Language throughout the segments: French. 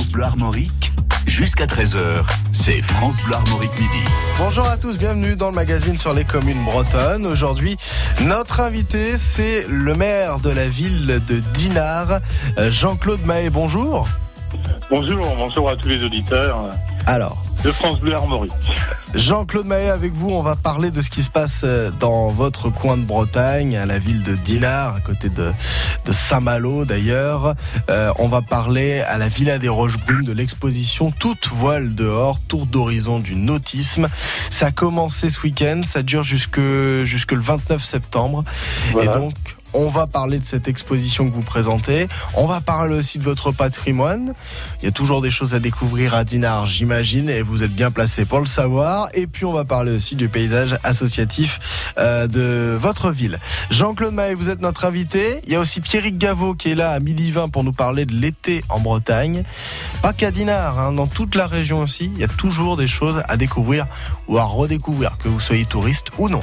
France Bleu Armorique, jusqu'à 13h, c'est France Bleu Armorique Midi. Bonjour à tous, bienvenue dans le magazine sur les communes bretonnes. Aujourd'hui, notre invité, c'est le maire de la ville de Dinard, Jean-Claude Mahé. Bonjour. Bonjour, bonjour à tous les auditeurs. Alors, de France Bleu Armorique. Jean-Claude Mahé, avec vous, on va parler de ce qui se passe euh, dans votre coin de Bretagne, à la ville de Dinard, à côté de, de Saint-Malo d'ailleurs. Euh, on va parler à la Villa des Roches Brunes de l'exposition Toute voile dehors, tour d'horizon du nautisme. Ça a commencé ce week-end, ça dure jusque, jusque le 29 septembre. Voilà. Et donc, on va parler de cette exposition que vous présentez. On va parler aussi de votre patrimoine. Il y a toujours des choses à découvrir à Dinard, j'imagine, et vous êtes bien placé pour le savoir. Et puis, on va parler aussi du paysage associatif euh, de votre ville. Jean-Claude Mahé, vous êtes notre invité. Il y a aussi Pierrick Gaveau qui est là à midi 20 pour nous parler de l'été en Bretagne. Pas qu'à Dinard, hein, dans toute la région aussi, il y a toujours des choses à découvrir ou à redécouvrir, que vous soyez touriste ou non.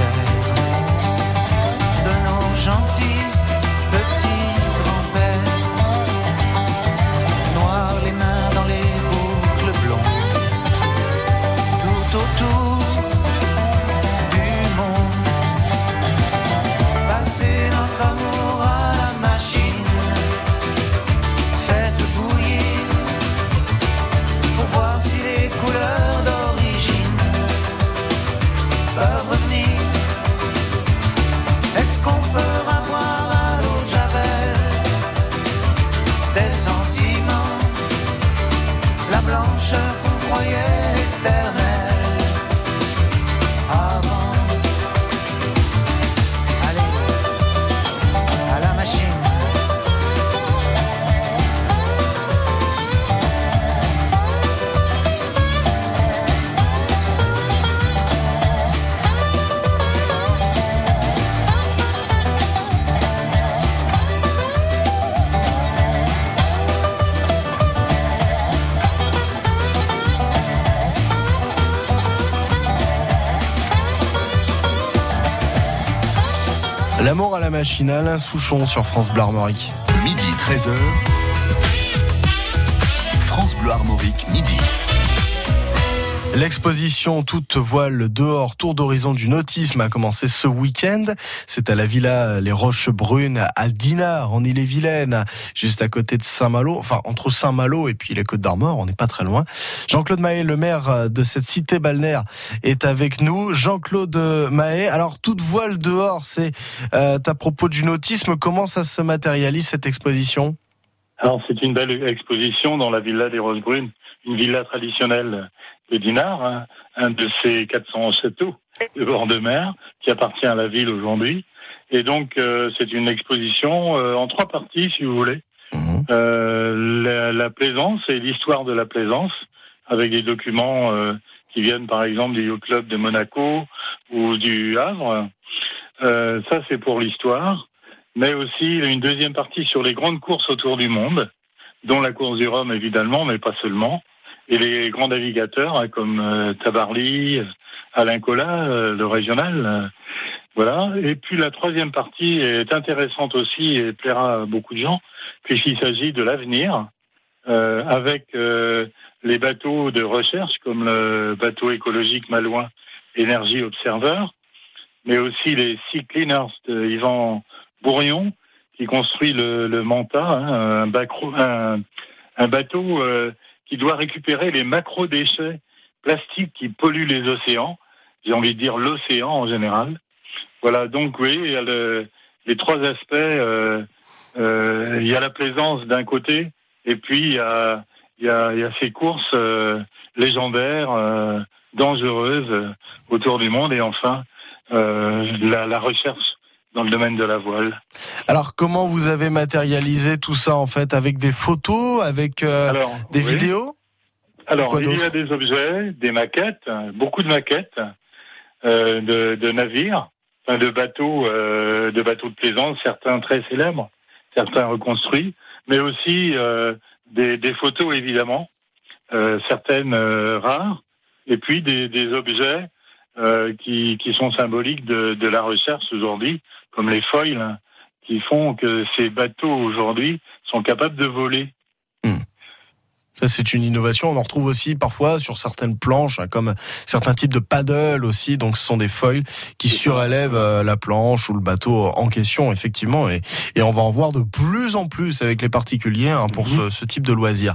la Alain Souchon sur France Bleu Armorique. Midi 13h. France Bleu Armorique Midi. L'exposition Toute voile dehors, tour d'horizon du nautisme a commencé ce week-end. C'est à la villa Les Roches Brunes à Dinard, en Ille-et-Vilaine, juste à côté de Saint-Malo, enfin entre Saint-Malo et puis les Côtes d'Armor, on n'est pas très loin. Jean-Claude Mahé, le maire de cette cité balnéaire, est avec nous. Jean-Claude Mahé, alors toute voile dehors, c'est euh, à propos du nautisme. Comment ça se matérialise cette exposition? Alors c'est une belle exposition dans la villa des Roches Brunes, une villa traditionnelle Dinard, hein, un de ces 400 châteaux de bord de mer qui appartient à la ville aujourd'hui. Et donc, euh, c'est une exposition euh, en trois parties, si vous voulez. Mhm. Euh, la, la plaisance et l'histoire de la plaisance, avec des documents qui viennent, par exemple, du Yacht Club de Monaco ou du Havre. Ça, c'est pour l'histoire. Mais aussi une deuxième partie sur les grandes courses autour du monde, dont la course du Rhum, évidemment, mais pas seulement et les grands navigateurs hein, comme euh, Tabarly, Alain Collat, euh, le régional. euh, voilà. Et puis la troisième partie est intéressante aussi et plaira à beaucoup de gens, puisqu'il s'agit de l'avenir, euh, avec euh, les bateaux de recherche comme le bateau écologique Malouin Énergie Observer, mais aussi les Sea Cleaners de Yvan Bourrion, qui construit le, Manta, hein, un, bateau euh, qui doit récupérer les macro-déchets plastiques qui polluent les océans. J'ai envie de dire l'océan en général. Voilà, donc oui, il y a le- les trois aspects. euh, euh, il y a la plaisance d'un côté, et puis il y a, ces courses euh, légendaires, dangereuses autour du monde, et enfin la recherche dans le domaine de la voile. Alors comment vous avez matérialisé tout ça en fait avec des photos, avec euh, Alors, des oui. vidéos Alors, il y a des objets, des maquettes, beaucoup de maquettes euh, de, de navires, enfin de bateaux, euh, de bateaux de plaisance, certains très célèbres, certains reconstruits, mais aussi des, des photos évidemment, certaines rares, et puis des, des objets qui, qui sont symboliques de, de la recherche aujourd'hui, comme les foils, hein, qui font que ces bateaux aujourd'hui sont capables de voler. Ça, c'est une innovation. On en retrouve aussi parfois sur certaines planches, hein, comme certains types de paddle aussi. Donc, ce sont des foils qui surélèvent euh, la planche ou le bateau en question, effectivement. Et, et on va en voir de plus en plus avec les particuliers hein, pour Mhm. ce, ce type de loisir.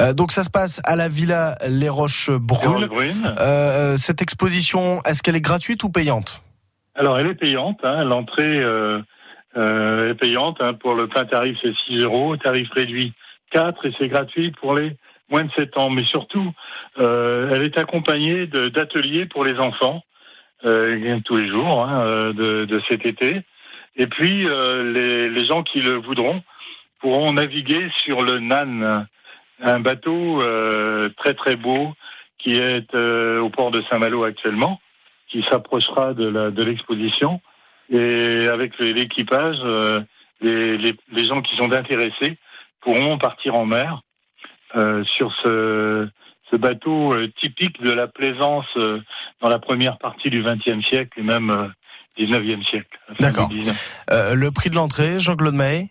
Euh, donc, ça se passe à la Villa Les Roches Brunes. Brunes. Euh, cette exposition, est-ce qu'elle est gratuite ou payante? Alors, elle est payante. Hein, L'entrée euh, euh, est payante. Hein, pour le plein tarif, c'est 6 euros. Tarif réduit 4 et c'est gratuit pour les moins de 7 ans. Mais surtout, euh, elle est accompagnée d'ateliers pour les enfants tous les jours hein, de, cet été. Et puis, les, les gens qui le voudront pourront naviguer sur le Nan, un bateau très très beau qui est au port de Saint-Malo actuellement qui s'approchera de la- de l'exposition. et avec l'équipage, euh, les, les, les gens qui sont intéressés pourront partir en mer euh, sur ce, ce bateau euh, typique de la plaisance dans la première partie du XXe siècle et même euh, 19e siècle. D'accord. du 19. Le prix de l'entrée, Jean-Claude Mahé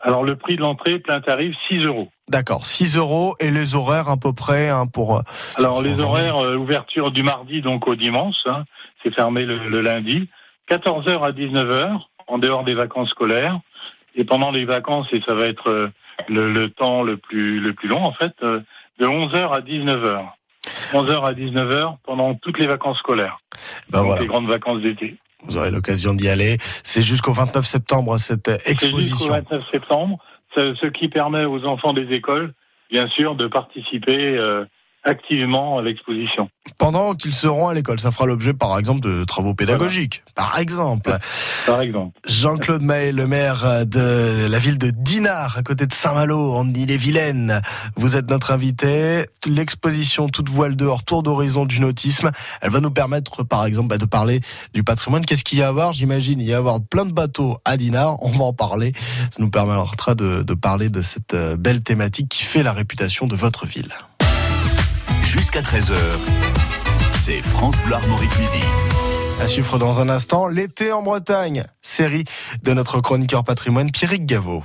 Alors le prix de l'entrée, plein tarif, 6 euros. D'accord, 6 euros et les horaires à peu près hein, pour. euh, Alors les horaires, euh, ouverture du mardi donc au dimanche, hein, c'est fermé le, le lundi, 14h à 19h en dehors des vacances scolaires et pendant les vacances et ça va être euh, le, le temps le plus le plus long en fait, euh, de 11h à 19h. 11h à 19h pendant toutes les vacances scolaires, Ben donc voilà, les grandes vacances d'été. vous aurez l'occasion d'y aller. C'est jusqu'au 29 septembre cette euh, C'est jusqu'au exposition. 29 septembre, ce, qui permet aux enfants des écoles, bien sûr, de participer euh, activement à l'exposition. Pendant qu'ils seront à l'école, ça fera l'objet par exemple de travaux pédagogiques. Par exemple. Par exemple. Jean-Claude Mahé, le maire de la ville de Dinard, à côté de Saint-Malo, en Ille-et-Vilaine. Vous êtes notre invité. L'exposition Toute voile dehors, tour d'horizon du nautisme, elle va nous permettre, par exemple, bah, de parler du patrimoine. Qu'est-ce qu'il y a à voir? J'imagine, il y a à avoir plein de bateaux à Dinard. On va en parler. Ça nous permettra de, de parler de cette euh, belle thématique qui fait la réputation de votre ville. Jusqu'à 13h, c'est France Bleu Armorique Midi. À suivre dans un instant, l'été en Bretagne, série de notre chroniqueur patrimoine Pierrick Gaveau.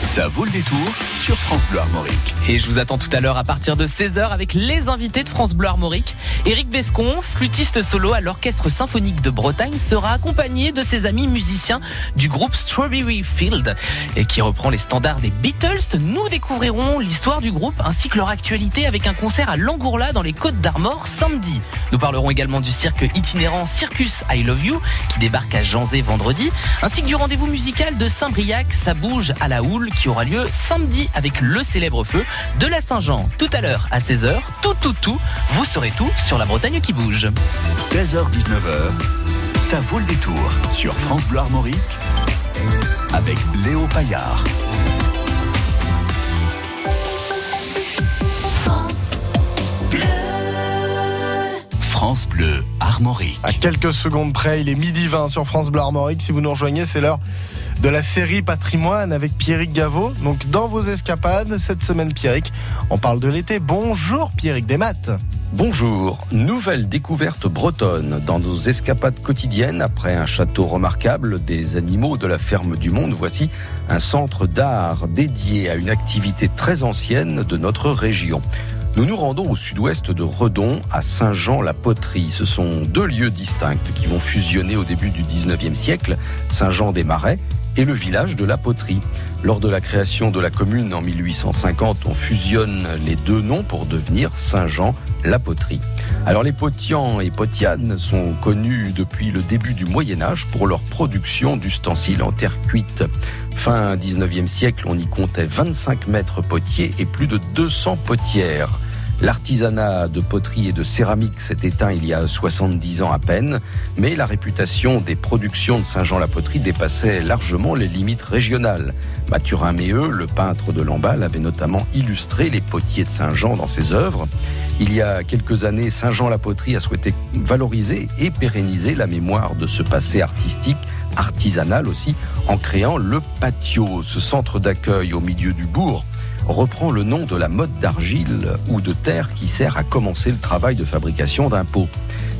Ça vaut le détour sur France Bleu Armorique. Et je vous attends tout à l'heure à partir de 16h avec les invités de France Bleu Armorique. Éric Bescon, flûtiste solo à l'Orchestre Symphonique de Bretagne, sera accompagné de ses amis musiciens du groupe Strawberry Field et qui reprend les standards des Beatles. Nous découvrirons l'histoire du groupe ainsi que leur actualité avec un concert à Langourla dans les Côtes d'Armor samedi. Nous parlerons également du cirque itinérant Circus I Love You qui débarque à Janzé vendredi ainsi que du rendez-vous musical de Saint-Briac, ça bouge à la houle qui aura lieu samedi avec le célèbre feu de la Saint-Jean. Tout à l'heure à 16h, tout, tout, tout, vous saurez tout sur la Bretagne qui bouge. 16h-19h, ça vaut le détour sur France Bleu Armorique avec Léo Paillard. France Bleu Armorique. À quelques secondes près, il est midi 20 sur France Bleu Armorique. Si vous nous rejoignez, c'est l'heure de la série Patrimoine avec Pierrick Gaveau. Donc, dans vos escapades, cette semaine, Pierrick, on parle de l'été. Bonjour, Pierrick Desmattes. Bonjour, nouvelle découverte bretonne dans nos escapades quotidiennes. Après un château remarquable, des animaux de la ferme du monde, voici un centre d'art dédié à une activité très ancienne de notre région. Nous nous rendons au sud-ouest de Redon, à Saint-Jean-la-Poterie. Ce sont deux lieux distincts qui vont fusionner au début du 19e siècle, Saint-Jean-des-Marais et le village de la Poterie. Lors de la création de la commune en 1850, on fusionne les deux noms pour devenir Saint-Jean-la-Poterie. Alors les Potians et Potianes sont connus depuis le début du Moyen Âge pour leur production d'ustensiles en terre cuite. Fin 19e siècle, on y comptait 25 mètres potiers et plus de 200 potières. L'artisanat de poterie et de céramique s'est éteint il y a 70 ans à peine, mais la réputation des productions de Saint-Jean-la-Poterie dépassait largement les limites régionales. Mathurin Méheux, le peintre de Lamballe, avait notamment illustré les potiers de Saint-Jean dans ses œuvres. Il y a quelques années, Saint-Jean-la-Poterie a souhaité valoriser et pérenniser la mémoire de ce passé artistique, artisanal aussi, en créant le patio, ce centre d'accueil au milieu du bourg reprend le nom de la mode d'argile ou de terre qui sert à commencer le travail de fabrication d'un pot.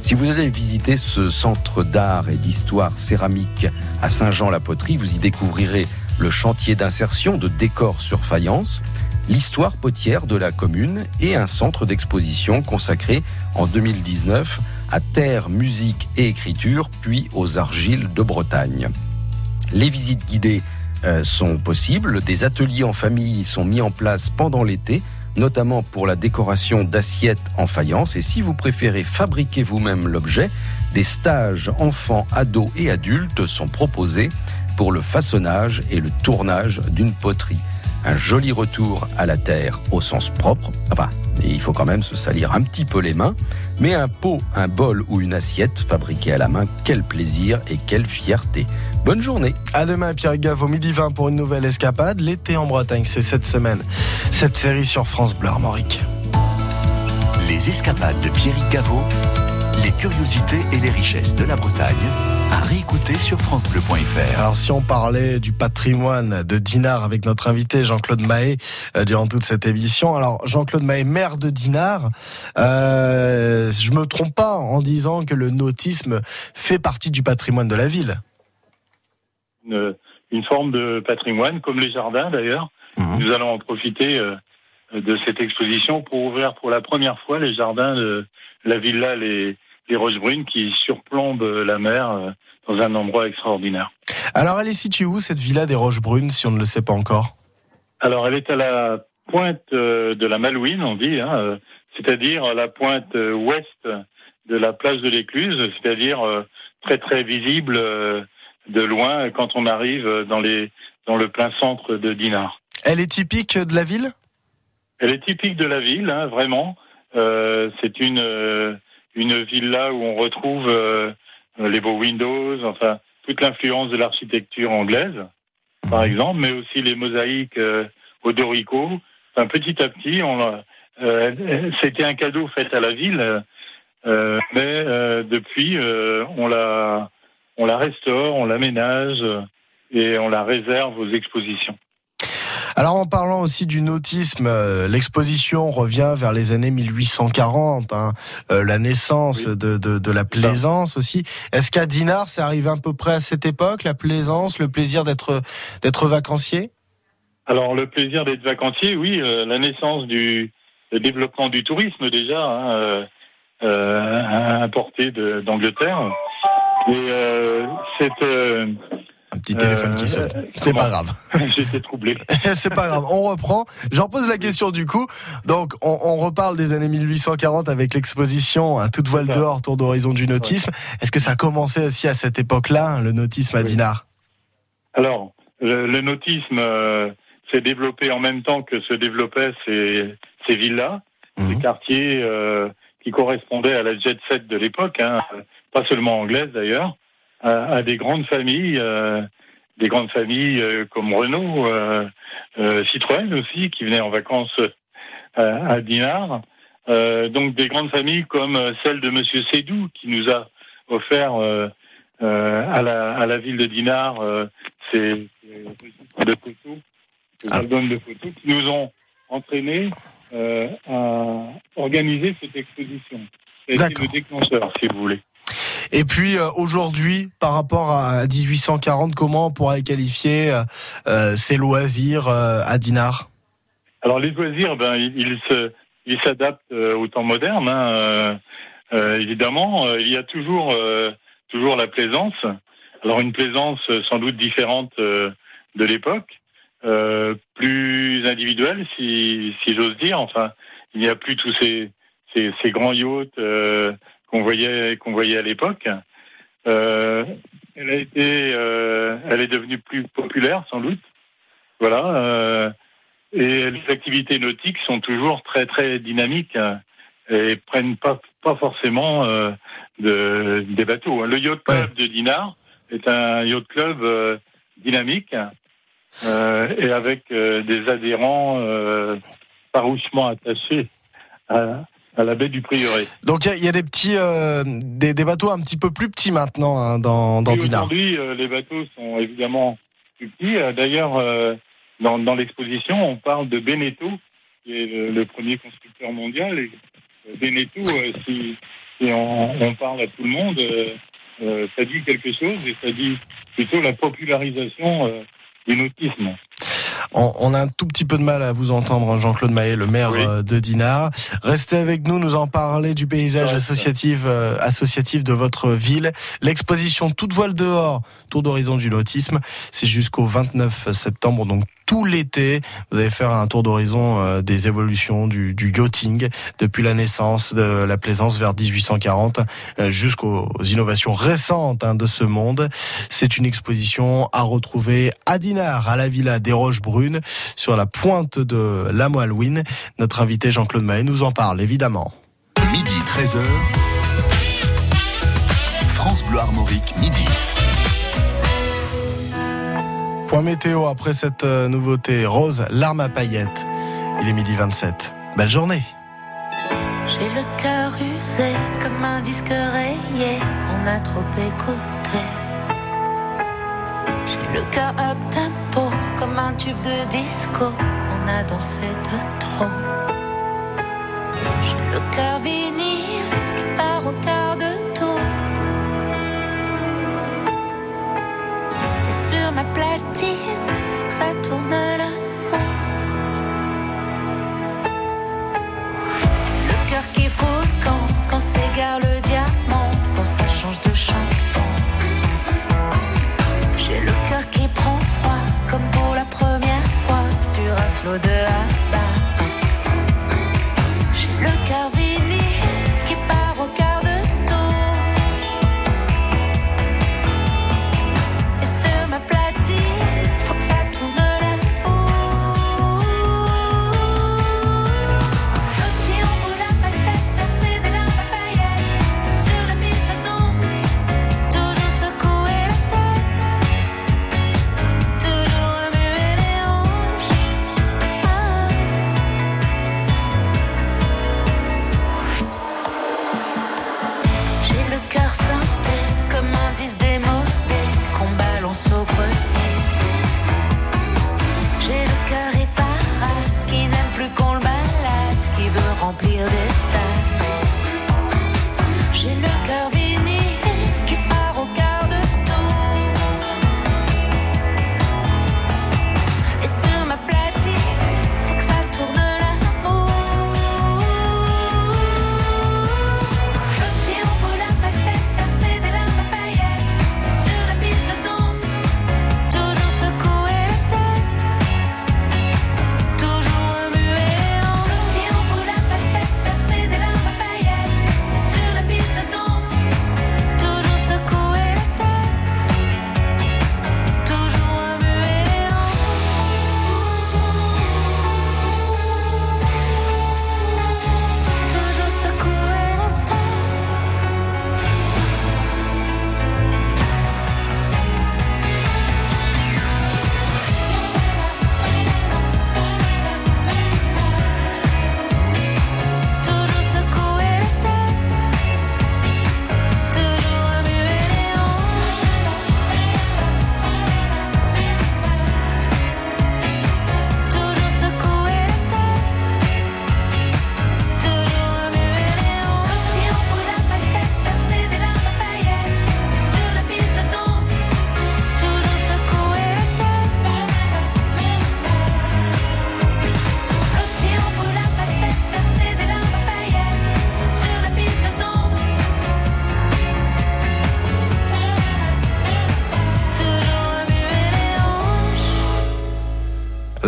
Si vous allez visiter ce centre d'art et d'histoire céramique à Saint-Jean-la-Poterie, vous y découvrirez le chantier d'insertion de décors sur faïence, l'histoire potière de la commune et un centre d'exposition consacré en 2019 à terre, musique et écriture, puis aux argiles de Bretagne. Les visites guidées euh, sont possibles. Des ateliers en famille sont mis en place pendant l'été, notamment pour la décoration d'assiettes en faïence. Et si vous préférez fabriquer vous-même l'objet, des stages enfants, ados et adultes sont proposés pour le façonnage et le tournage d'une poterie. Un joli retour à la terre au sens propre. Enfin, il faut quand même se salir un petit peu les mains. Mais un pot, un bol ou une assiette fabriquée à la main, quel plaisir et quelle fierté. Bonne journée. À demain, Pierre Gave, au midi 20 pour une nouvelle escapade. L'été en Bretagne, c'est cette semaine. Cette série sur France Bleu Armorique. Les escapades de Pierrick Gaveau, les curiosités et les richesses de la Bretagne, à réécouter sur FranceBleu.fr. Alors, si on parlait du patrimoine de Dinard avec notre invité Jean-Claude Mahé euh, durant toute cette émission. Alors, Jean-Claude Mahé, maire de Dinard, euh, je me trompe pas en disant que le nautisme fait partie du patrimoine de la ville. Une, une forme de patrimoine, comme les jardins d'ailleurs. Mhm. Nous allons en profiter euh, de cette exposition pour ouvrir pour la première fois les jardins de la villa Les, les Roches Brunes qui surplombent la mer euh, dans un endroit extraordinaire. Alors, elle est située où cette villa des Roches Brunes, si on ne le sait pas encore? Alors, elle est à la pointe euh, de la Malouine, on dit, hein, euh, c'est-à-dire à la pointe euh, ouest de la place de l'Écluse, c'est-à-dire euh, très très visible euh, de loin quand on arrive dans les dans le plein centre de Dinard. Elle est typique de la ville? Elle est typique de la ville, hein, vraiment. Euh, c'est une euh, une villa où on retrouve euh, les beaux windows, enfin toute l'influence de l'architecture anglaise, par exemple, mais aussi les mosaïques euh, au Dorico. Enfin, petit à petit, on euh, c'était un cadeau fait à la ville, euh, mais euh, depuis, euh, on la on la restaure, on l'aménage euh, et on la réserve aux expositions. Alors en parlant aussi du nautisme, euh, l'exposition revient vers les années 1840, hein, euh, la naissance Oui. de, de, de la plaisance aussi. Est-ce qu'à Dinard, c'est arrivé à peu près à cette époque, la plaisance, le plaisir d'être d'être vacancier? Alors le plaisir d'être vacancier, oui, euh, la naissance du le développement du tourisme déjà, hein, euh, euh, importé de- d'Angleterre. Et euh, c'est, euh, Un petit téléphone Euh, qui sonne. euh, Ce n'est pas grave. j'étais troublé. C'est pas grave. On reprend. J'en pose la question du coup. Donc, on, on reparle des années 1840 avec l'exposition Un toute voile C'est dehors, tour d'horizon du nautisme. Est-ce que ça a commencé aussi à cette époque-là, le nautisme à Oui. Dinard? Alors, le, le nautisme s'est développé en même temps que se développaient ces, ces villas, ces Mhm. quartiers qui correspondaient à la jet set de l'époque, hein, pas seulement anglaise d'ailleurs, à, à des grandes familles, euh, des grandes familles euh, comme Renault, euh, euh, Citroën aussi, qui venaient en vacances euh, à Dinard. Euh, donc des grandes familles comme celle de Monsieur Sédou, qui nous a offert euh, euh, à, la, à la ville de Dinard euh, registres de photos, ces Ah. albums de photos, qui nous ont entraînés euh, à organiser cette exposition. C'est le déclencheur, si vous voulez. Et puis euh, aujourd'hui, par rapport à 1840, comment on pourrait qualifier euh, euh, ces loisirs à Dinard? Alors les loisirs, ben ils, se, ils s'adaptent au temps moderne. hein, évidemment, il y a toujours, toujours la plaisance. Alors une plaisance sans doute différente de l'époque, plus individuelle, si, si j'ose dire. Enfin, il n'y a plus tous ces, ces, grands yachts qu'on voyait, qu'on voyait à l'époque. Euh, elle a été, euh, elle est devenue plus populaire sans doute. Voilà. euh, et les activités nautiques sont toujours très très dynamiques et prennent pas pas forcément de, des bateaux. hein. Le yacht club de Dinard est un yacht club dynamique et avec des adhérents farouchement attachés à, à la baie du Prieuré. Donc il y a- il y, a des petits, euh, des, des bateaux un petit peu plus petits maintenant hein, dans, dans. Aujourd'hui, euh, les bateaux sont évidemment plus petits. Euh, D'ailleurs, euh, dans, dans l'exposition, on parle de Beneteau, qui est le, le premier constructeur mondial. Et euh, Beneteau, si, si on, on parle à tout le monde, ça dit quelque chose et ça dit plutôt la popularisation euh, du nautisme. On, on a un tout petit peu de mal à vous entendre, Jean-Claude Maé, le maire Oui. euh, de Dinard. Restez avec nous, nous en parler du paysage Ouais, associatif, euh, associatif de votre ville. L'exposition Toute voile dehors, Tour d'horizon du nautisme, c'est jusqu'au 29 septembre, donc tout l'été. Vous allez faire un tour d'horizon euh, des évolutions du, yachting depuis la naissance de la plaisance vers 1840 euh, jusqu'aux innovations récentes hein, de ce monde. C'est une exposition à retrouver à Dinard, à la Villa des Roches Brunes, sur la pointe de la Moalouine. Notre invité Jean-Claude Mahé nous en parle évidemment. Midi 13h. France Bleu Armorique, midi. Point météo après cette euh, nouveauté rose, l'arme à paillettes. Il est midi 27. Belle journée. J'ai le cœur usé comme un disque rayé qu'on a trop écouté. J'ai le cœur up tempo comme un tube de disco qu'on a dansé de trop. J'ai le cœur vinyle qui part au quart Ma platine, faut que ça tourne là-haut. Le cœur qui fout camp quand s'égare le diamant, quand ça change de chanson. J'ai le cœur qui prend froid comme pour la première fois sur un slow de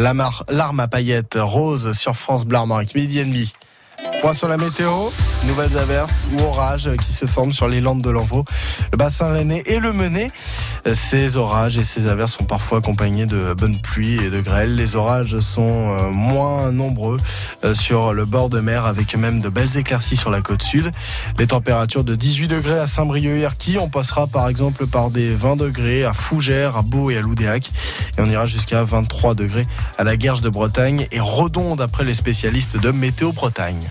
l'arme à paillettes rose sur France Armorique. Midi et demi. Point sur la météo, nouvelles averses ou orages qui se forment sur les landes de l'Envaux, le bassin rennais et le Menet. Ces orages et ces averses sont parfois accompagnés de bonnes pluies et de grêles. Les orages sont euh, moins nombreux euh, sur le bord de mer avec même de belles éclaircies sur la côte sud. Les températures de 18 degrés à Saint-Brieuc et. On passera par exemple par des 20 degrés à Fougères, à Beau et à Loudéac. Et on ira jusqu'à 23 degrés à la Guerche de Bretagne et Redon d'après les spécialistes de Météo Bretagne.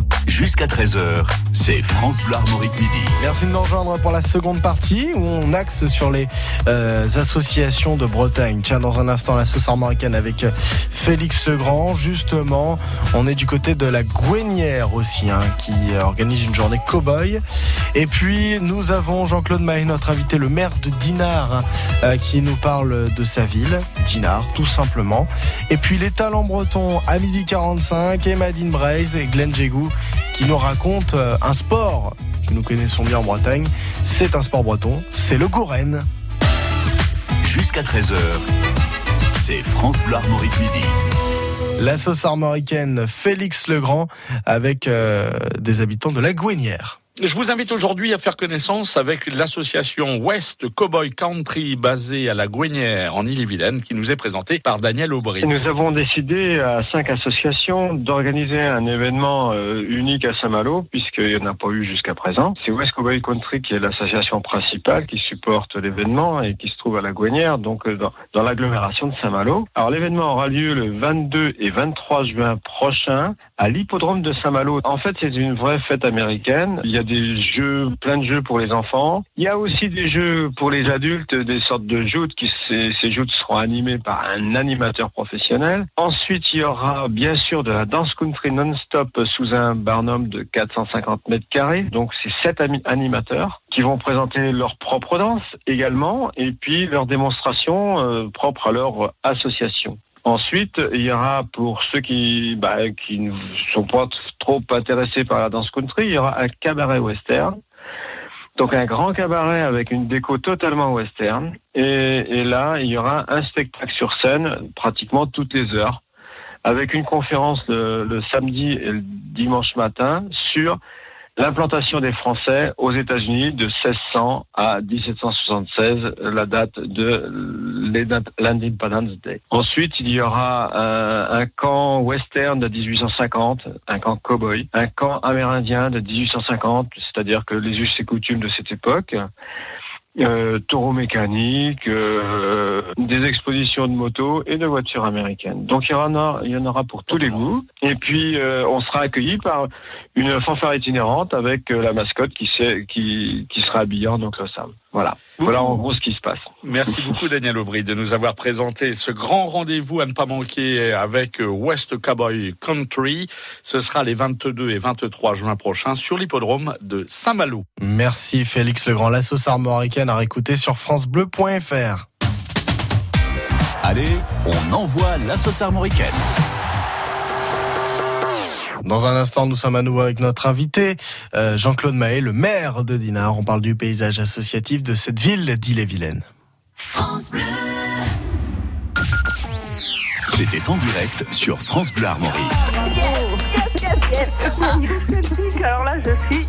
jusqu'à 13h, c'est France Bleu Armorique midi. Merci de nous rejoindre pour la seconde partie où on axe sur les euh, associations de Bretagne. Tiens, dans un instant, la sauce armoricaine avec euh, Félix Legrand. Justement, on est du côté de la Gouenière aussi, hein, qui euh, organise une journée cow-boy. Et puis, nous avons Jean-Claude Mahé, notre invité, le maire de Dinard, hein, qui nous parle de sa ville, Dinard, tout simplement. Et puis, les talents bretons à midi 45, et Madine Braise et Glenn Jégou, qui nous racontent euh, un sport que nous connaissons bien en Bretagne. C'est un sport breton, c'est le Gouren. Jusqu'à 13h, c'est France Bleu Armorique midi. La sauce armoricaine Félix Legrand avec euh, des habitants de la Gouenière. Je vous invite aujourd'hui à faire connaissance avec l'association West Cowboy Country basée à la Gouenière en Ille-et-Vilaine qui nous est présentée par Daniel Aubry. Nous avons décidé à cinq associations d'organiser un événement euh, unique à Saint-Malo, puisqu'il n'y en a pas eu jusqu'à présent. C'est West Cowboy Country qui est l'association principale qui supporte l'événement et qui se trouve à la Gouenière, donc euh, dans, dans l'agglomération de Saint-Malo. Alors l'événement aura lieu le 22 et 23 juin prochain à l'hippodrome de Saint-Malo. En fait, c'est une vraie fête américaine. Il y a des jeux, plein de jeux pour les enfants. Il y a aussi des jeux pour les adultes, des sortes de joutes qui, ces, joutes seront animées par un animateur professionnel. Ensuite, il y aura bien sûr de la danse country non-stop sous un barnum de 450 mètres carrés. Donc, c'est sept animateurs qui vont présenter leur propre danse également et puis leur démonstration euh, propre à leur association. Ensuite, il y aura pour ceux qui bah, qui ne sont pas trop intéressés par la danse country, il y aura un cabaret western. Donc un grand cabaret avec une déco totalement western. Et, et là, il y aura un spectacle sur scène pratiquement toutes les heures, avec une conférence le, le samedi et le dimanche matin sur l'implantation des Français aux États-Unis de 1600 à 1776, la date de l'Independence Day. Ensuite, il y aura euh, un camp western de 1850, un camp cowboy, un camp amérindien de 1850, c'est-à-dire que les us et coutumes de cette époque. Euh, taureaux mécaniques, euh, des expositions de motos et de voitures américaines. Donc il y en aura, il y en aura pour tous les goûts. Et puis euh, on sera accueilli par une fanfare itinérante avec euh, la mascotte qui, sait- qui, qui sera habillée en oncle Sam. Voilà. Voilà en gros ce qui se passe. Merci beaucoup Daniel Aubry de nous avoir présenté ce grand rendez-vous à ne pas manquer avec West Cowboy Country. Ce sera les 22 et 23 juin prochains sur l'hippodrome de Saint-Malo. Merci Félix Legrand. La sauce armoricaine à réécouter sur francebleu.fr. Allez, on envoie la sauce armoricaine. Dans un instant, nous sommes à nouveau avec notre invité, euh, Jean-Claude Mahé, le maire de Dinard. On parle du paysage associatif de cette ville d'Ille-et-Vilaine. C'était en direct sur France Bleu Armorique. Alors là, je suis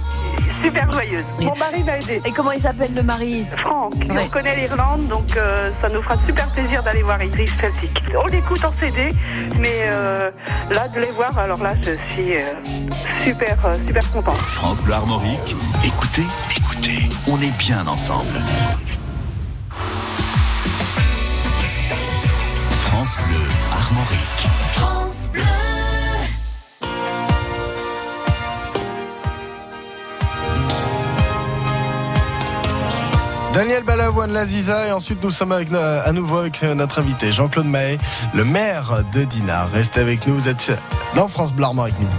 super joyeuse. Mon mari m'a aidé. Et comment il s'appelle le mari? Franck, Ouais. on connaît l'Irlande, donc euh, ça nous fera super plaisir d'aller voir Idris Celtic. On l'écoute en CD, mais euh, là, de les voir, alors là, je suis euh, super, euh, super contente. France Bleu Armorique, écoutez, écoutez, on est bien ensemble. France Bleu Armorique. Daniel Balavoine Laziza et ensuite nous sommes avec, euh, à nouveau avec euh, notre invité Jean-Claude Mahé, le maire de Dinard. Restez avec nous, vous êtes dans France Bleu Armorique Midi.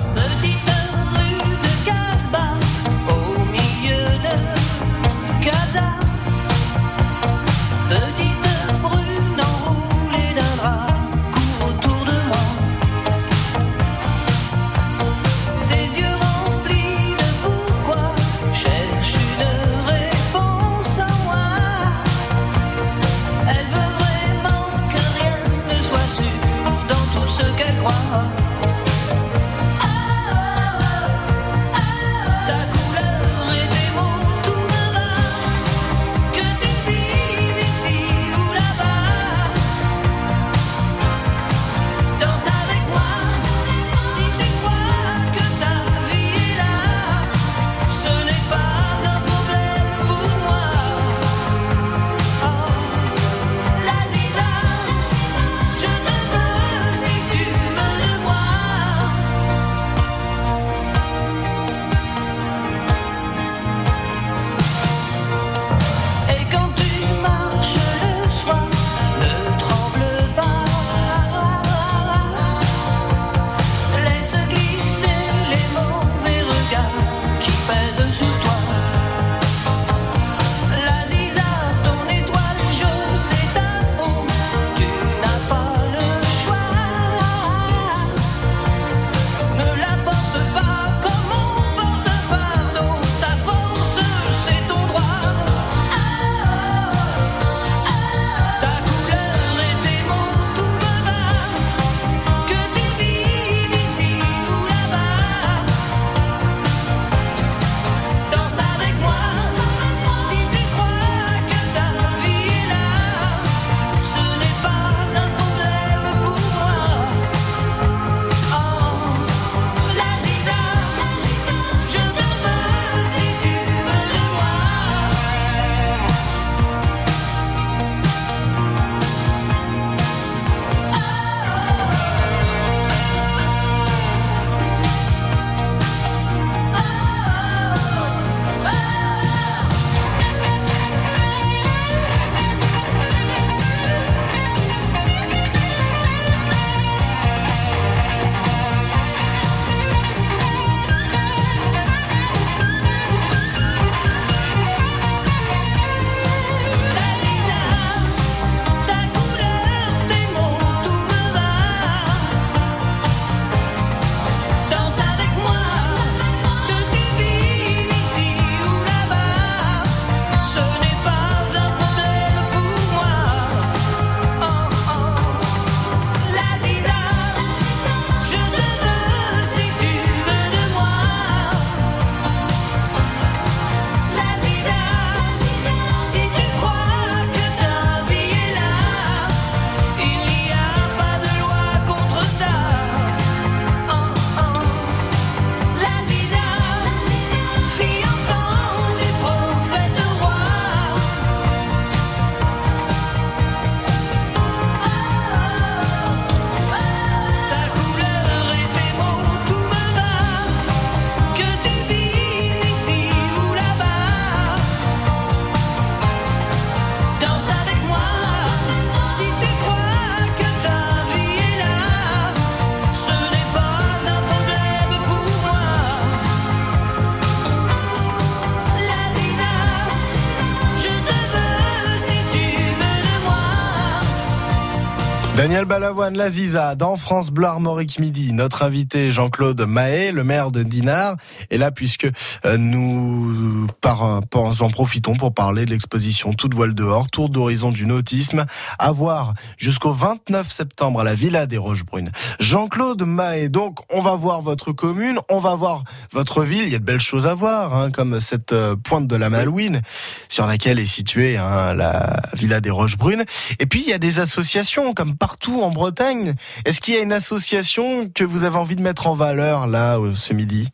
Daniel Balavoine, Laziza, dans France Bleu Armorique Midi. Notre invité Jean-Claude Mahé, le maire de Dinard, est là puisque euh, nous en profitons pour parler de l'exposition Toute voile dehors, tour d'horizon du nautisme, à voir jusqu'au 29 septembre à la Villa des Roches-Brunes. Jean-Claude Mahé, donc on va voir votre commune, on va voir votre ville, il y a de belles choses à voir, hein, comme cette euh, pointe de la Malouine sur laquelle est située hein, la Villa des Roches-Brunes. Et puis il y a des associations comme partout en Bretagne. Est-ce qu'il y a une association que vous avez envie de mettre en valeur là euh, ce midi?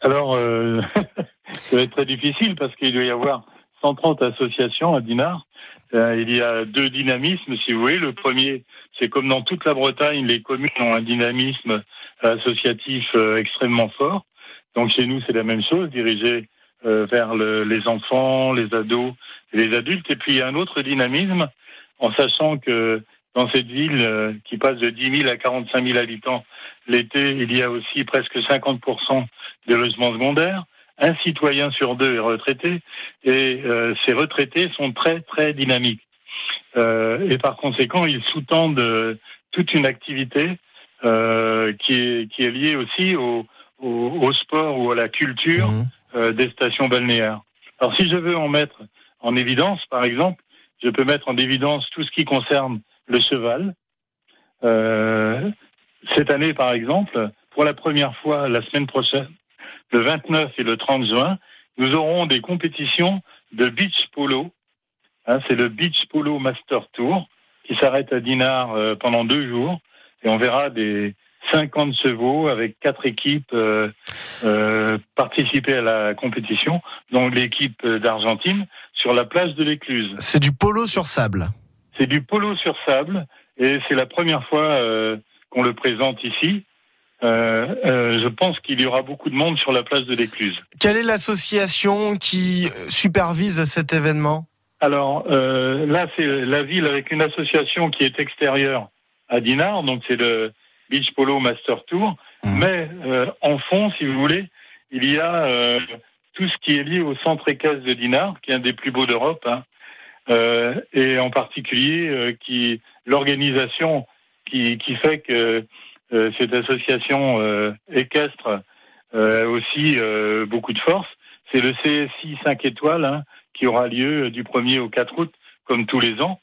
Alors, euh, ça va être très difficile parce qu'il doit y avoir 130 associations à Dinard. Euh, il y a deux dynamismes, si vous voulez. Le premier, c'est comme dans toute la Bretagne, les communes ont un dynamisme associatif extrêmement fort. Donc chez nous, c'est la même chose, dirigé vers le- les enfants, les ados et les adultes. Et puis il y a un autre dynamisme, en sachant que dans cette ville euh, qui passe de 10 000 à 45 000 habitants l'été, il y a aussi presque 50% de logements secondaires. Un citoyen sur deux est retraité et euh, ces retraités sont très très dynamiques. Euh, et par conséquent, ils sous-tendent euh, toute une activité euh, qui, est, qui est liée aussi au, au, au sport ou à la culture Mhm. euh, des stations balnéaires. Alors si je veux en mettre en évidence, par exemple, je peux mettre en évidence tout ce qui concerne le cheval, euh, cette année, par exemple, pour la première fois la semaine prochaine, le 29 et le 30 juin, nous aurons des compétitions de beach polo. Hein, c'est le Beach Polo Master Tour qui s'arrête à Dinard euh, pendant deux jours et on verra des 50 chevaux avec quatre équipes euh, euh, participer à la compétition, donc l'équipe d'Argentine sur la plage de l'Écluse. C'est du polo sur sable. C'est du polo sur sable et c'est la première fois euh, qu'on le présente ici. Euh, euh, je pense qu'il y aura beaucoup de monde sur la plage de l'Écluse. Quelle est l'association qui supervise cet événement? Alors là, c'est la ville avec une association qui est extérieure à Dinard, donc c'est le Beach Polo Master Tour. Mhm. Mais en fond, si vous voulez, il y a tout ce qui est lié au centre équestre de Dinard, qui est un des plus beaux d'Europe, hein, et en particulier euh, qui l'organisation qui, qui fait que euh, cette association euh, équestre euh, a aussi euh, beaucoup de force. C'est le CSI 5 étoiles hein, qui aura lieu du 1er au 4 août, comme tous les ans.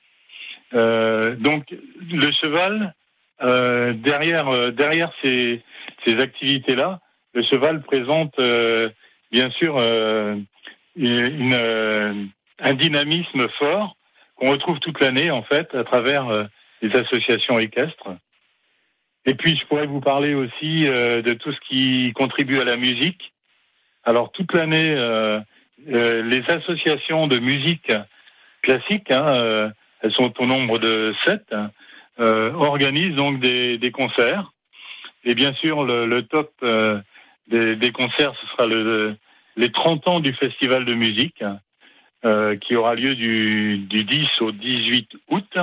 Euh, donc le cheval, euh, derrière, euh, derrière ces, ces activités-là, le cheval présente euh, bien sûr euh, une, euh, un dynamisme fort qu'on retrouve toute l'année en fait à travers euh, les associations équestres. Et puis je pourrais vous parler aussi euh, de tout ce qui contribue à la musique. Alors toute l'année, euh, les associations de musique classique, hein, elles sont au nombre de sept, hein, organisent donc des, concerts. Et bien sûr, le, top des, concerts, ce sera le, les 30 ans du festival de musique, euh, qui aura lieu du, du 10 au 18 août,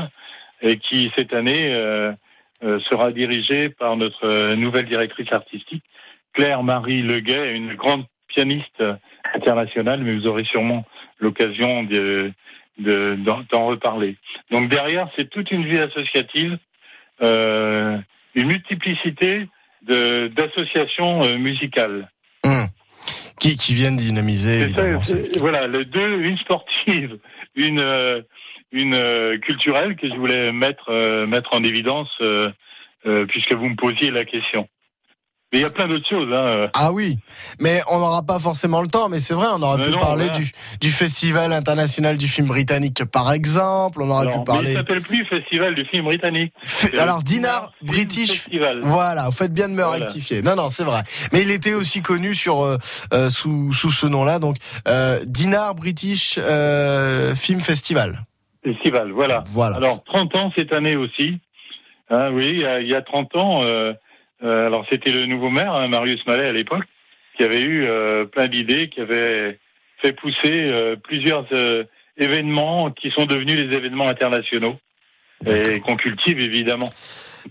et qui cette année euh, euh, sera dirigé par notre nouvelle directrice artistique, Claire-Marie Leguet, une grande pianiste internationale, mais vous aurez sûrement l'occasion de de- d'en reparler. Donc derrière, c'est toute une vie associative, euh, une multiplicité d'associations euh, musicales. Qui, qui viennent dynamiser, ça, voilà, les deux, une sportive, une euh, une euh, culturelle que je voulais mettre euh, mettre en évidence puisque vous me posiez la question. Mais il y a plein d'autres choses. Hein. Ah oui, mais on n'aura pas forcément le temps, mais c'est vrai, on aurait Mais pu non, parler voilà. du, du Festival international du film britannique, par exemple, on aurait Alors, pu mais il parler... s'appelle plus Festival du film britannique. F- Alors, Dinar British... Festival. Voilà, vous faites bien de me Voilà. rectifier. Non, non, c'est vrai. Mais il était aussi connu sur euh, euh, sous, sous ce nom-là, donc euh, Dinar British euh, Film Festival. Festival, voilà. Voilà. Alors, 30 ans cette année aussi. Hein, oui, il y, a, il y a 30 ans, euh, euh, alors c'était le nouveau maire, hein, Marius Mallet à l'époque, qui avait eu euh, plein d'idées, qui avait fait pousser euh, plusieurs événements qui sont devenus les événements internationaux et qu'on cultive évidemment.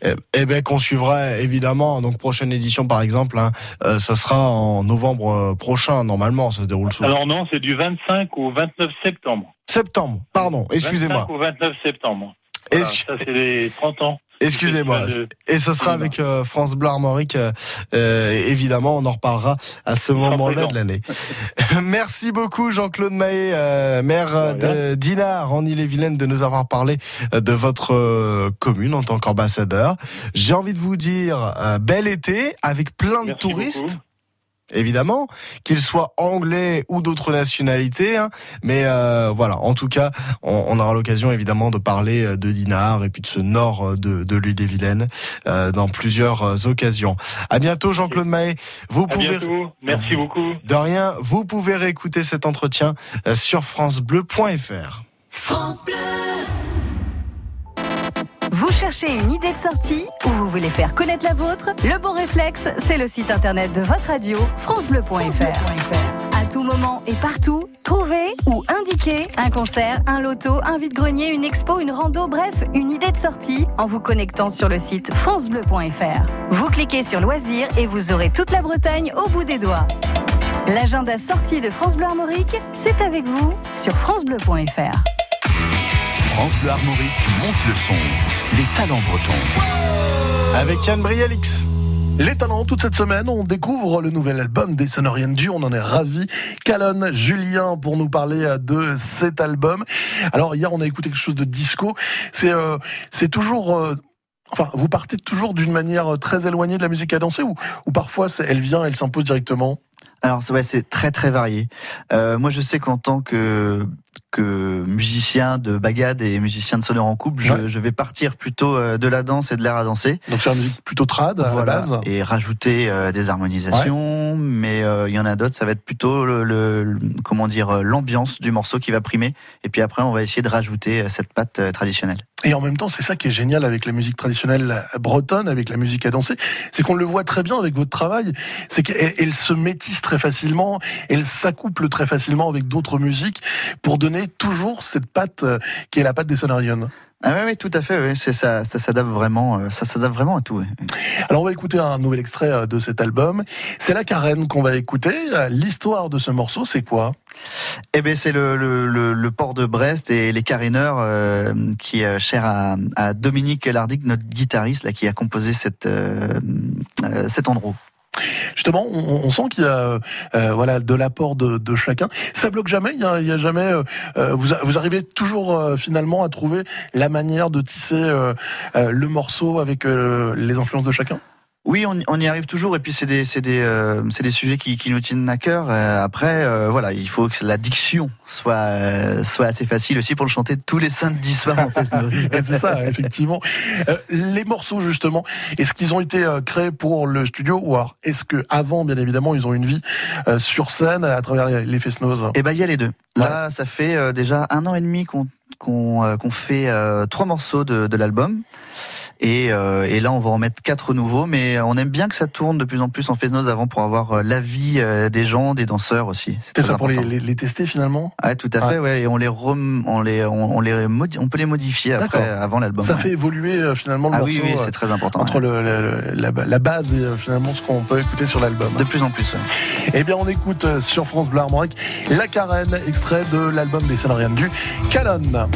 Eh, eh ben qu'on suivra évidemment. Donc prochaine édition par exemple, hein, euh, ça sera en novembre prochain normalement. Ça se déroule sous Alors non, c'est du 25 au 29 septembre. septembre. Pardon, excusez-moi. 25 au 29 septembre. Voilà, ça c'est les 30 ans. Excusez-moi. Et ce sera avec euh, France Bleu Armorique. euh, euh, évidemment, on en reparlera à ce moment-là de l'année. Merci beaucoup Jean-Claude Mahé, euh, maire euh, De de Dinard en Ille-et-Vilaine, de nous avoir parlé euh, de votre euh, commune en tant qu'ambassadeur. J'ai envie de vous dire euh, bel été avec plein de Merci touristes. beaucoup. Évidemment, qu'ils soient anglais ou d'autres nationalités, hein. mais euh, voilà. En tout cas, on, on aura l'occasion évidemment de parler euh, de Dinard et puis de ce nord euh, de, de l'île-et-Vilaine euh, dans plusieurs euh, occasions. À bientôt, Jean-Claude Mahé. Vous À pouvez bientôt. Merci beaucoup. de rien, vous pouvez réécouter cet entretien sur francebleu.fr. France Bleu. Vous cherchez une idée de sortie ou vous voulez faire connaître la vôtre? Le bon réflexe, c'est le site internet de votre radio, francebleu.fr. À tout moment et partout, trouvez ou indiquez un concert, un loto, un vide-grenier, une expo, une rando, bref, une idée de sortie en vous connectant sur le site francebleu.fr. Vous cliquez sur loisirs et vous aurez toute la Bretagne au bout des doigts. L'agenda sortie de France Bleu Armorique, c'est avec vous sur francebleu.fr. France Bleu Armorique monte le son. Les talents bretons. Avec Yann Brialix. Les talents, toute cette semaine, on découvre le nouvel album des Sonorian Du. On en est ravis. Calonne, Julien, pour nous parler euh, de cet album. Alors, hier, on a écouté quelque chose de disco. C'est, euh, c'est toujours, euh, Enfin, vous partez toujours d'une manière très éloignée de la musique à danser ou, ou parfois elle vient, elle s'impose directement? Alors c'est ouais, c'est très très varié. Euh, moi je sais qu'en tant que que musicien de bagade et musicien de sonneur en couple, je, Ouais. je vais partir plutôt euh, de la danse et de l'air à danser. Donc c'est une musique plutôt trad à Voilà, la base. et rajouter euh, des harmonisations, mais euh, il y en a d'autres, ça va être plutôt le, le- comment dire l'ambiance du morceau qui va primer, et puis après on va essayer de rajouter cette patte traditionnelle. Et en même temps, c'est ça qui est génial avec la musique traditionnelle bretonne, avec la musique à danser, c'est qu'on le voit très bien avec votre travail, c'est qu'elle elle se métisse très facilement, elle s'accouple très facilement avec d'autres musiques pour donner toujours cette patte euh, qui est la patte des Sonarion. Ah oui, oui, tout à fait. Oui, c'est ça, ça s'adapte vraiment, euh, ça s'adapte vraiment à tout. oui. Alors on va écouter un nouvel extrait euh, de cet album. C'est la carène qu'on va écouter. Euh, L'histoire de ce morceau, c'est quoi? Eh ben, c'est le, le, le, le port de Brest et les caréneurs euh, qui est cher à, à Dominique Lardic, notre guitariste là, qui a composé cette, euh, cet endroit. Justement, on, sent qu'il y a euh, voilà de l'apport de, chacun. Ça bloque jamais. Il y a, a jamais. euh, euh, vous, vous arrivez toujours euh, finalement à trouver la manière de tisser euh, euh, le morceau avec euh, les influences de chacun? Oui, on, on y arrive toujours, et puis c'est des, c'est des, euh, c'est des sujets qui, qui nous tiennent à cœur. Euh, après, euh, voilà, il faut que la diction soit, euh, soit assez facile aussi pour le chanter tous les samedis soirs en c'est ça, effectivement. Euh, les morceaux justement, est-ce qu'ils ont été euh, créés pour le studio ou alors est-ce que avant, bien évidemment, ils ont une vie euh, sur scène à travers les Fest-Noz Eh ben, il y a les deux. Là, ça fait euh, déjà un an et demi qu'on qu'on euh, qu'on fait euh, trois morceaux de, de l'album. Et, euh, et là, on va en mettre quatre nouveaux, mais on aime bien que ça tourne de plus en plus en Fest-Noz avant pour avoir euh, l'avis euh, des gens, des danseurs aussi. C'est ça pour les, important. les- les tester finalement? Ah, tout à fait, ouais. Et on les, rem- on les, on, on les, modi- on peut les modifier après, avant l'album. Ça ouais. fait évoluer euh, finalement le Ah morceau. oui, oui, c'est très important. entre le, le- le- la, la base et euh, finalement ce qu'on peut écouter sur l'album. De plus en plus. Eh bien, on écoute sur France Armorique La Carène, extrait de l'album des Salariennes du Calonne.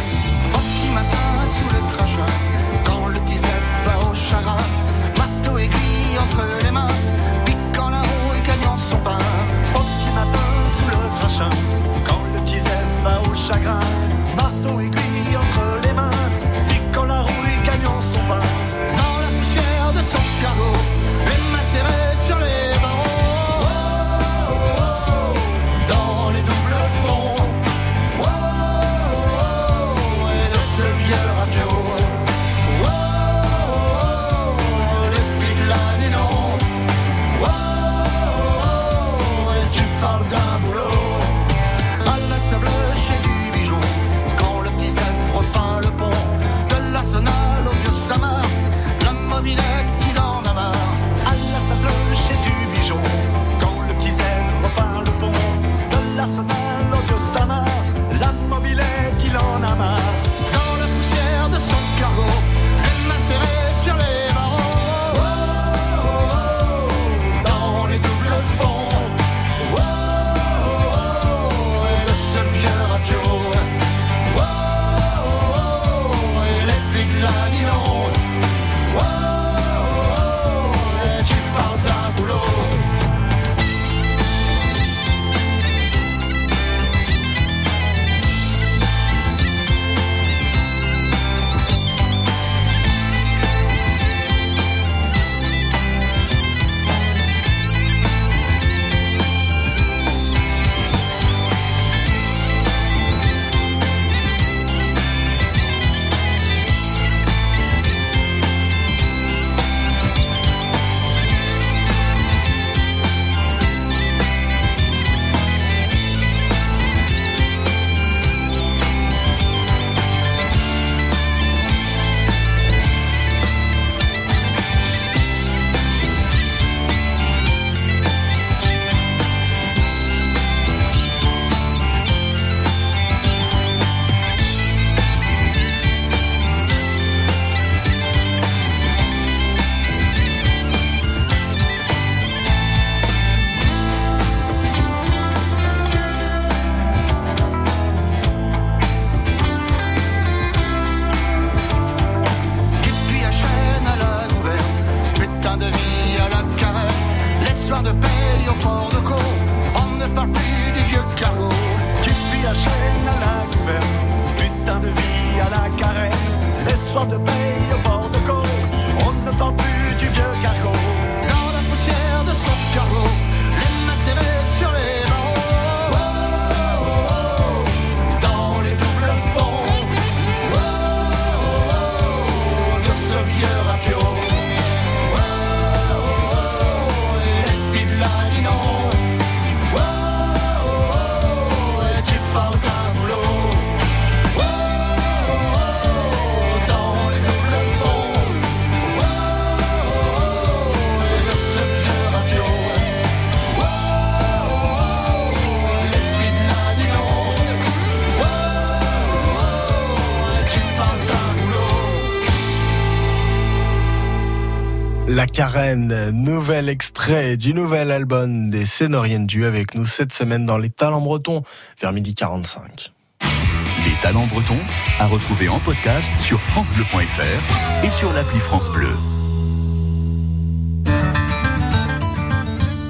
Carène, nouvel extrait du nouvel album des Sénoriennes du avec nous cette semaine dans les Talents Bretons vers midi 45. Les talents bretons à retrouver en podcast sur francebleu.fr et sur l'appli France Bleu.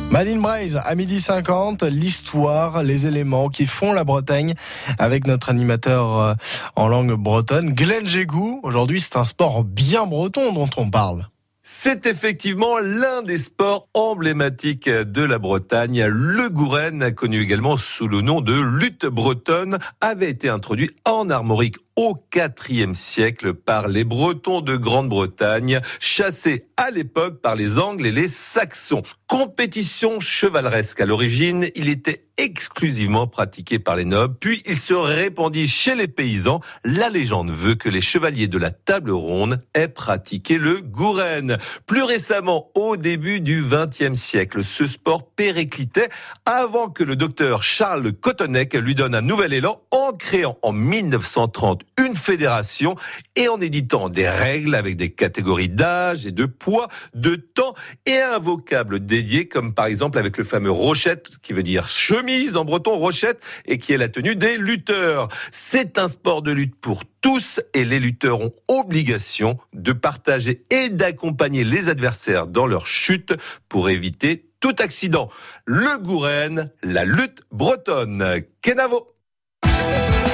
Madine Braise, à midi 50, l'histoire, les éléments qui font la Bretagne avec notre animateur euh, en langue bretonne, Glenn Gégou. Aujourd'hui, c'est un sport bien breton dont on parle. C'est effectivement l'un des sports emblématiques de la Bretagne. Le Gouren, connu également sous le nom de lutte bretonne, avait été introduit en armorique au IVe siècle par les Bretons de Grande-Bretagne, chassés à l'époque par les Angles et les Saxons. Compétition chevaleresque à l'origine, il était exclusivement pratiqué par les nobles, puis il se répandit chez les paysans. La légende veut que les chevaliers de la table ronde aient pratiqué le gouren. Plus récemment, au début du XXe siècle, ce sport périclitait avant que le docteur Charles Cotonec lui donne un nouvel élan en créant en 1930 une fédération et en éditant des règles avec des catégories d'âge et de poids, de temps et un vocable dédié comme par exemple avec le fameux rochette qui veut dire chemise en breton rochette et qui est la tenue des lutteurs. C'est un sport de lutte pour tous et les lutteurs ont obligation de partager et d'accompagner les adversaires dans leur chute pour éviter tout accident. Le Gouren, la lutte bretonne. Kenavo.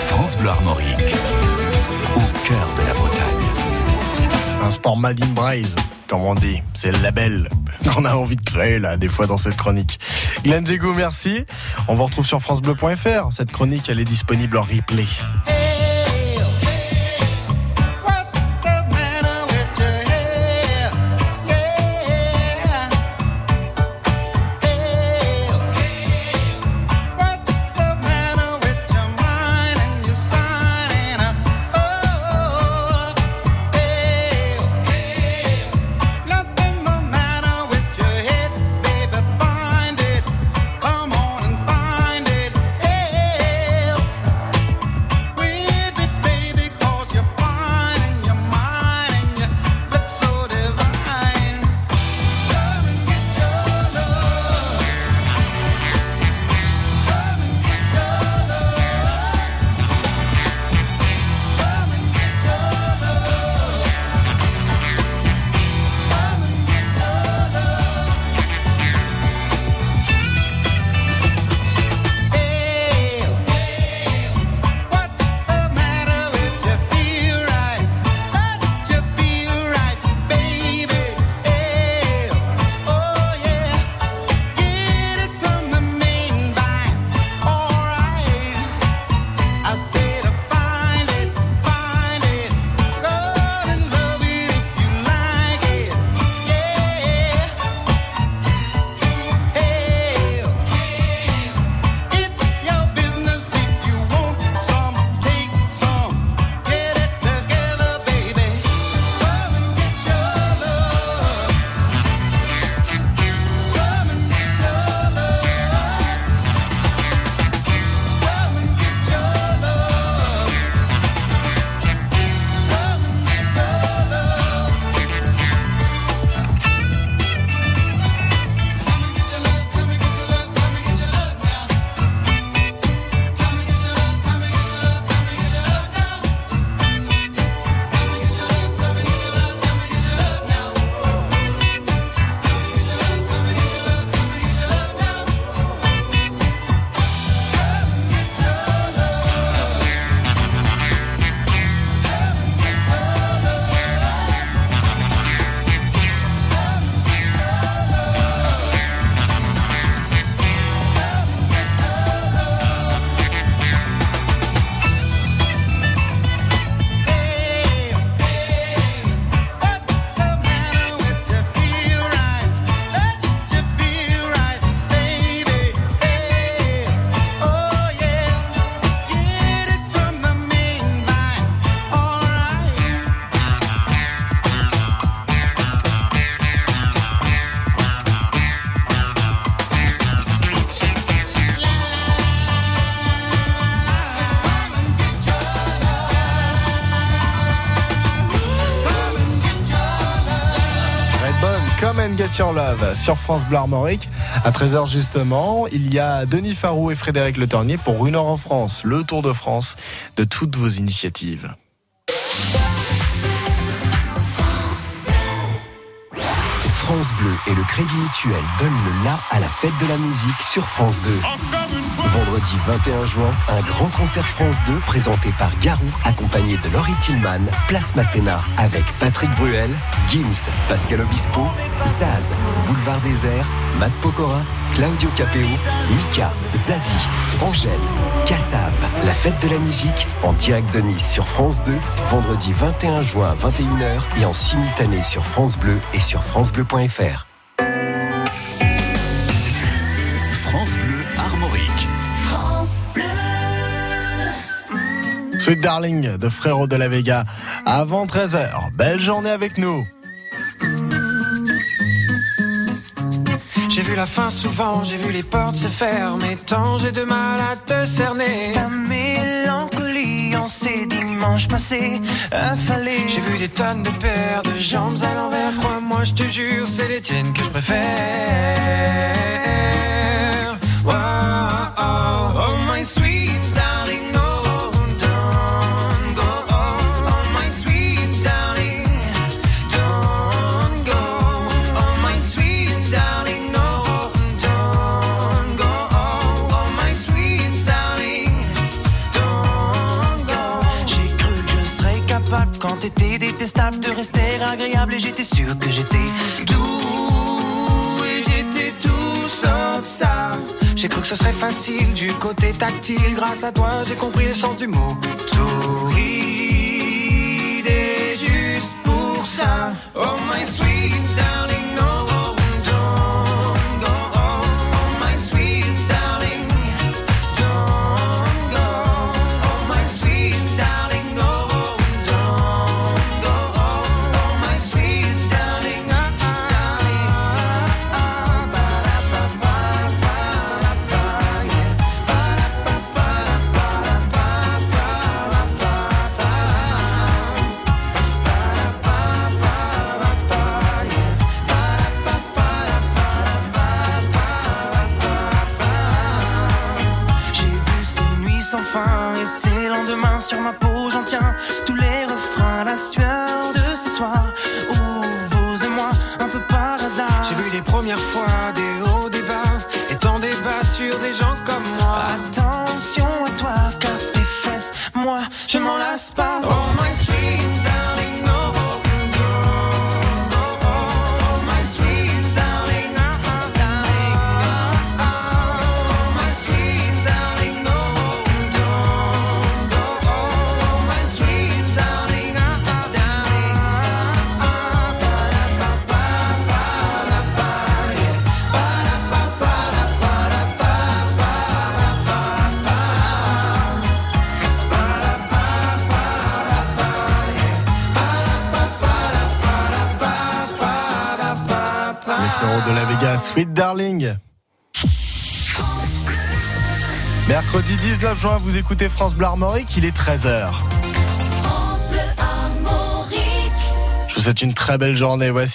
France Bleu Armorique, Un sport Madine Braise, comme on dit. C'est le label qu'on a envie de créer, là, des fois dans cette chronique. Glenn Gégou, merci. On vous retrouve sur FranceBleu.fr. Cette chronique, elle est disponible en replay. Love sur France Bleu Armorique. À 13h justement, il y a Denis Farou et Frédéric Le Tornier pour Une heure en France, le Tour de France de toutes vos initiatives. France Bleu et le Crédit Mutuel donnent le la à la fête de la musique sur France 2. Vendredi 21 juin, un grand concert France 2 présenté par Garou, accompagné de Laurie Tillman, Place Masséna, avec Patrick Bruel, Gims, Pascal Obispo, Zaz, Boulevard Désert, Matt Pokora, Claudio Capeo, Mika, Zazie, Angèle, Kassav. La fête de la musique en direct de Nice sur France 2, vendredi 21 juin à 21h et en simultané sur France Bleu et sur francebleu.fr. Sweet Darling de Frérot de la Vega avant 13h. Belle journée avec nous. J'ai vu la fin souvent, j'ai vu les portes se fermer. Tant j'ai de mal à te cerner. Ta mélancolie en ces dimanches passés, affalés. J'ai vu des tonnes de paires de jambes à l'envers. Crois-moi, je te jure, c'est les tiennes que je préfère. Détestable de rester agréable et j'étais sûr que j'étais doux et j'étais tout sauf ça. J'ai cru que ce serait facile du côté tactile. Grâce à toi, j'ai compris le sens du mot. Torride et juste pour ça. Oh my sweet 19 juin, vous écoutez France Bleu Armorique, il est 13h. France Bleu Armorique. Je vous souhaite une très belle journée. Voici